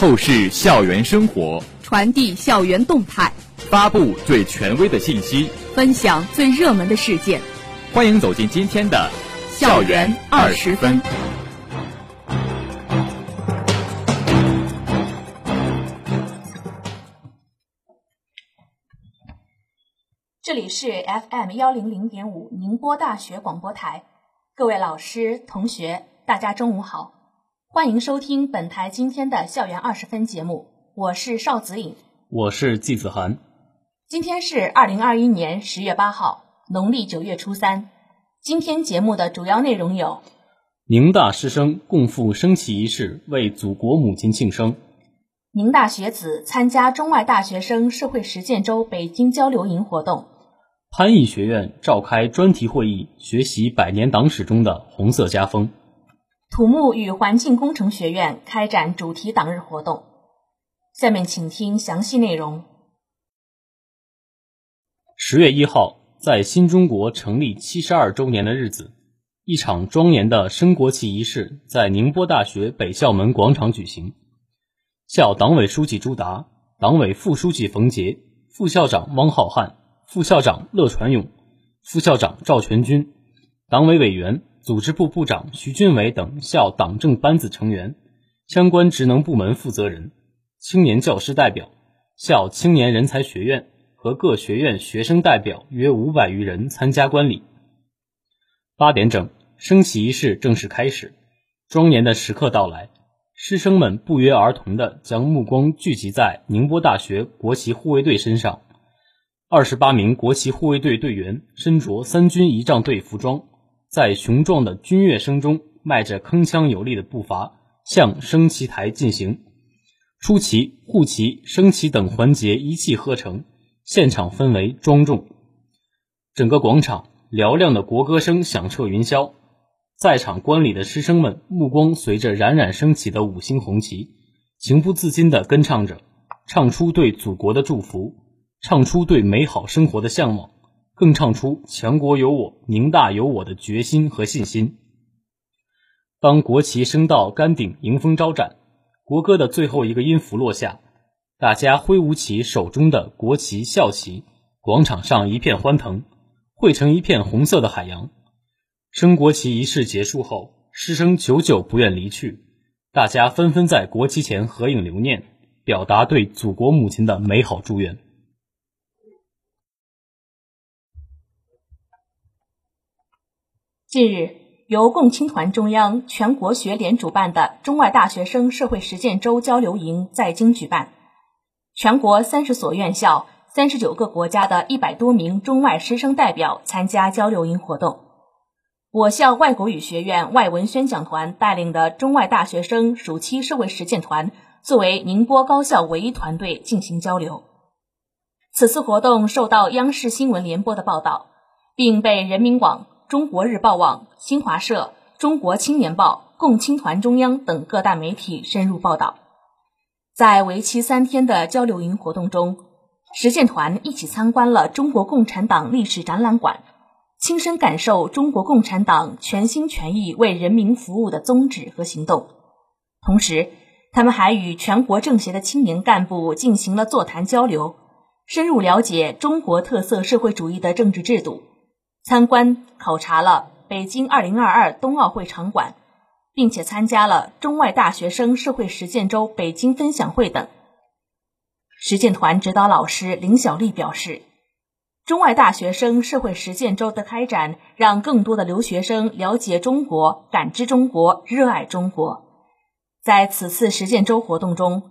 透视校园生活，传递校园动态，发布最权威的信息，分享最热门的事件。欢迎走进今天的《校园二十分》。这里是 FM 幺零零点五宁波大学广播台，各位老师、同学，大家中午好，欢迎收听本台今天的校园二十分节目，我是邵子颖，我是季子涵。今天是二零二一年十月八号，农历九月初三。今天节目的主要内容有：宁大师生共赴升旗仪式，为祖国母亲庆生；宁大学子参加中外大学生社会实践周北京交流营活动。潘毅学院召开专题会议，学习百年党史中的红色家风。土木与环境工程学院开展主题党日活动。下面请听详细内容。十月一号，在新中国成立七十二周年的日子，一场庄严的升国旗仪式在宁波大学北校门广场举行。校党委书记朱达、党委副书记冯杰、副校长汪浩瀚。副校长乐传勇、副校长赵全军、党委委员、组织部部长徐俊伟等校党政班子成员、相关职能部门负责人、青年教师代表、校青年人才学院和各学院学生代表约五百余人参加观礼。八点整，升旗仪式正式开始。庄严的时刻到来，师生们不约而同地将目光聚集在宁波大学国旗护卫队身上。二十八名国旗护卫队队员身着三军仪仗队服装，在雄壮的军乐声中，迈着铿锵有力的步伐向升旗台进行。出旗、护旗、升旗等环节一气呵成，现场氛围庄重。整个广场嘹亮的国歌声响彻云霄，在场观礼的师生们目光随着冉冉升起的五星红旗，情不自禁地跟唱着，唱出对祖国的祝福。唱出对美好生活的向往，更唱出强国有我、宁大有我的决心和信心。当国旗升到杆顶，迎风招展，国歌的最后一个音符落下，大家挥舞起手中的国旗、校旗，广场上一片欢腾，汇成一片红色的海洋。升国旗仪式结束后，师生久久不愿离去，大家纷纷在国旗前合影留念，表达对祖国母亲的美好祝愿。近日，由共青团中央、全国学联主办的中外大学生社会实践周交流营在京举办。全国三十所院校、三十九个国家的一百多名中外师生代表参加交流营活动。我校外国语学院外文宣讲团带领的中外大学生暑期社会实践团，作为宁波高校唯一团队进行交流。此次活动受到央视新闻联播的报道，并被人民网。中国日报网、新华社、中国青年报、共青团中央等各大媒体深入报道。在为期三天的交流营活动中，实践团一起参观了中国共产党历史展览馆，亲身感受中国共产党全心全意为人民服务的宗旨和行动。同时，他们还与全国政协的青年干部进行了座谈交流，深入了解中国特色社会主义的政治制度。参观考察了北京2022冬奥会场馆，并且参加了中外大学生社会实践周北京分享会等。实践团指导老师林小丽表示，中外大学生社会实践周的开展，让更多的留学生了解中国、感知中国、热爱中国。在此次实践周活动中，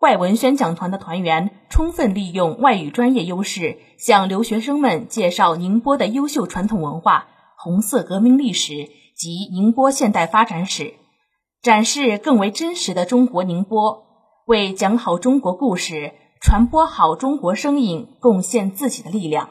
外文宣讲团的团员充分利用外语专业优势，向留学生们介绍宁波的优秀传统文化、红色革命历史及宁波现代发展史，展示更为真实的中国宁波，为讲好中国故事、传播好中国声音贡献自己的力量。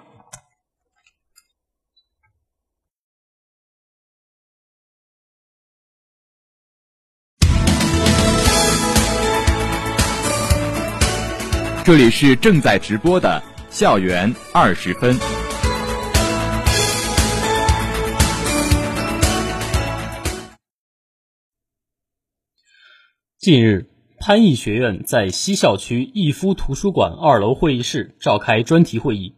这里是正在直播的校园二十分。近日，潘毅学院在西校区逸夫图书馆二楼会议室召开专题会议，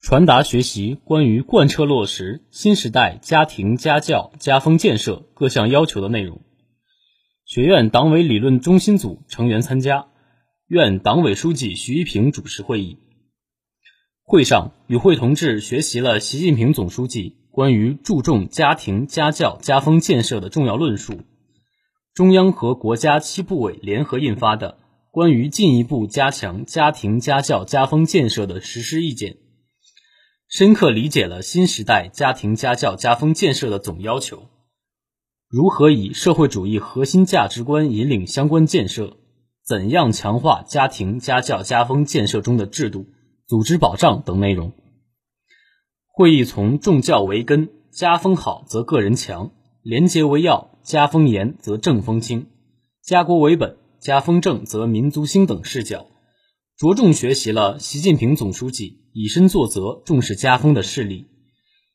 传达学习关于贯彻落实新时代家庭家教家风建设各项要求的内容。学院党委理论中心组成员参加，院党委书记徐一平主持会议。会上，与会同志学习了习近平总书记关于注重家庭家教家风建设的重要论述。中央和国家七部委联合印发的《关于进一步加强家庭家教家风建设的实施意见》，深刻理解了新时代家庭家教家风建设的总要求，如何以社会主义核心价值观引领相关建设，怎样强化家庭家教家风建设中的制度、组织保障等内容。会议从重教为根，家风好则个人强，廉洁为要。家风严则政风清，家国为本；家风正则民族兴等视角，着重学习了习近平总书记以身作则、重视家风的事例，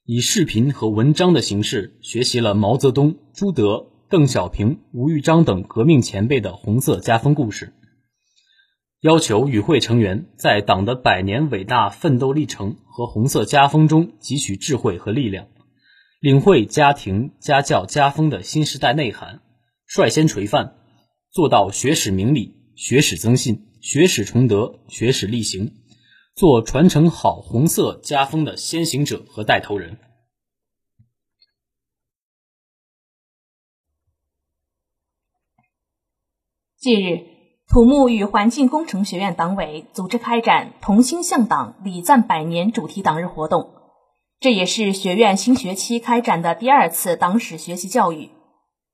以视频和文章的形式学习了毛泽东、朱德、邓小平、吴玉章等革命前辈的红色家风故事。要求与会成员在党的百年伟大奋斗历程和红色家风中汲取智慧和力量。领会家庭家教家风的新时代内涵，率先垂范，做到学史明理、学史增信、学史崇德、学史力行，做传承好红色家风的先行者和带头人。近日，土木与环境工程学院党委组织开展“同心向党，礼赞百年”主题党日活动。这也是学院新学期开展的第二次党史学习教育。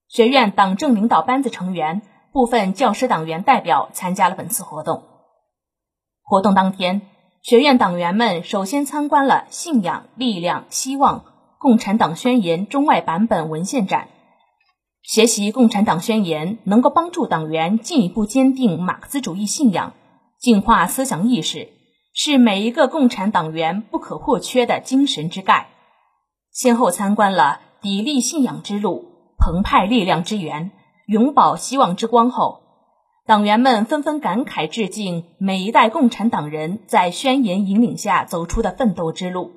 学院党政领导班子成员、部分教师党员代表参加了本次活动。活动当天，学院党员们首先参观了“信仰、力量、希望：共产党宣言”中外版本文献展。学习《共产党宣言》能够帮助党员进一步坚定马克思主义信仰，净化思想意识。是每一个共产党员不可或缺的精神之钙。先后参观了砥砺信仰之路、澎湃力量之源、永葆希望之光后，党员们纷纷感慨致敬每一代共产党人在宣言引领下走出的奋斗之路，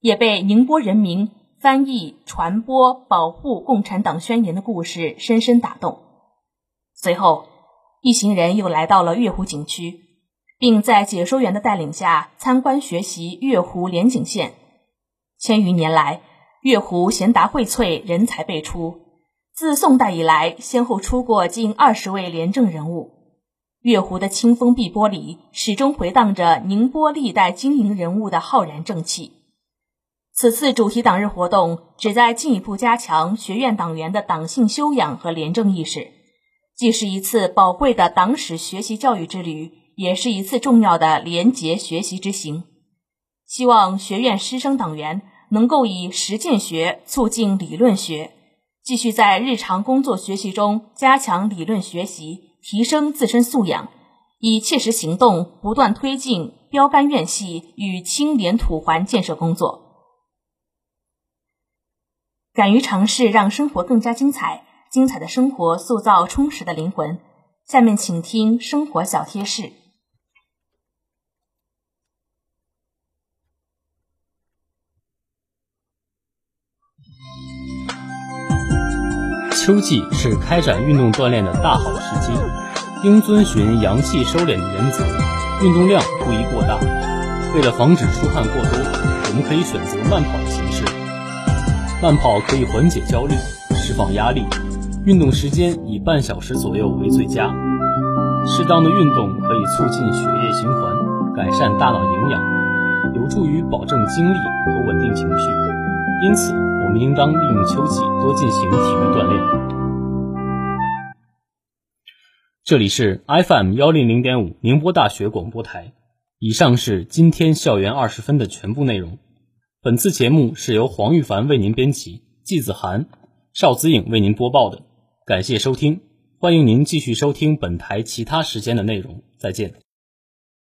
也被宁波人民翻译、传播、保护共产党宣言的故事深深打动。随后，一行人又来到了月湖景区。并在解说员的带领下参观学习月湖连景线。千余年来，月湖贤达荟萃，人才辈出。自宋代以来，先后出过近二十位廉政人物。月湖的清风碧波里，始终回荡着宁波历代经营人物的浩然正气。此次主题党日活动旨在进一步加强学院党员的党性修养和廉政意识，既是一次宝贵的党史学习教育之旅。也是一次重要的廉洁学习之行，希望学院师生党员能够以实践学促进理论学，继续在日常工作学习中加强理论学习，提升自身素养，以切实行动不断推进标杆院系与清廉土环建设工作。敢于尝试，让生活更加精彩，精彩的生活塑造充实的灵魂。下面请听生活小贴士。秋季是开展运动锻炼的大好时机，应遵循阳气收敛的原则，运动量不宜过大。为了防止出汗过多，我们可以选择慢跑。慢跑可以缓解焦虑，释放压力，运动时间以半小时左右为最佳。适当的运动可以促进血液循环，改善大脑营养，有助于保证精力和稳定情绪。因此。我们应当利用秋季多进行体育锻炼。这里是 FM 幺零零点五宁波大学广播台。以上是今天校园二十分的全部内容。本次节目是由黄玉凡为您编辑，季子涵、邵子颖为您播报的。感谢收听，欢迎您继续收听本台其他时间的内容。再见。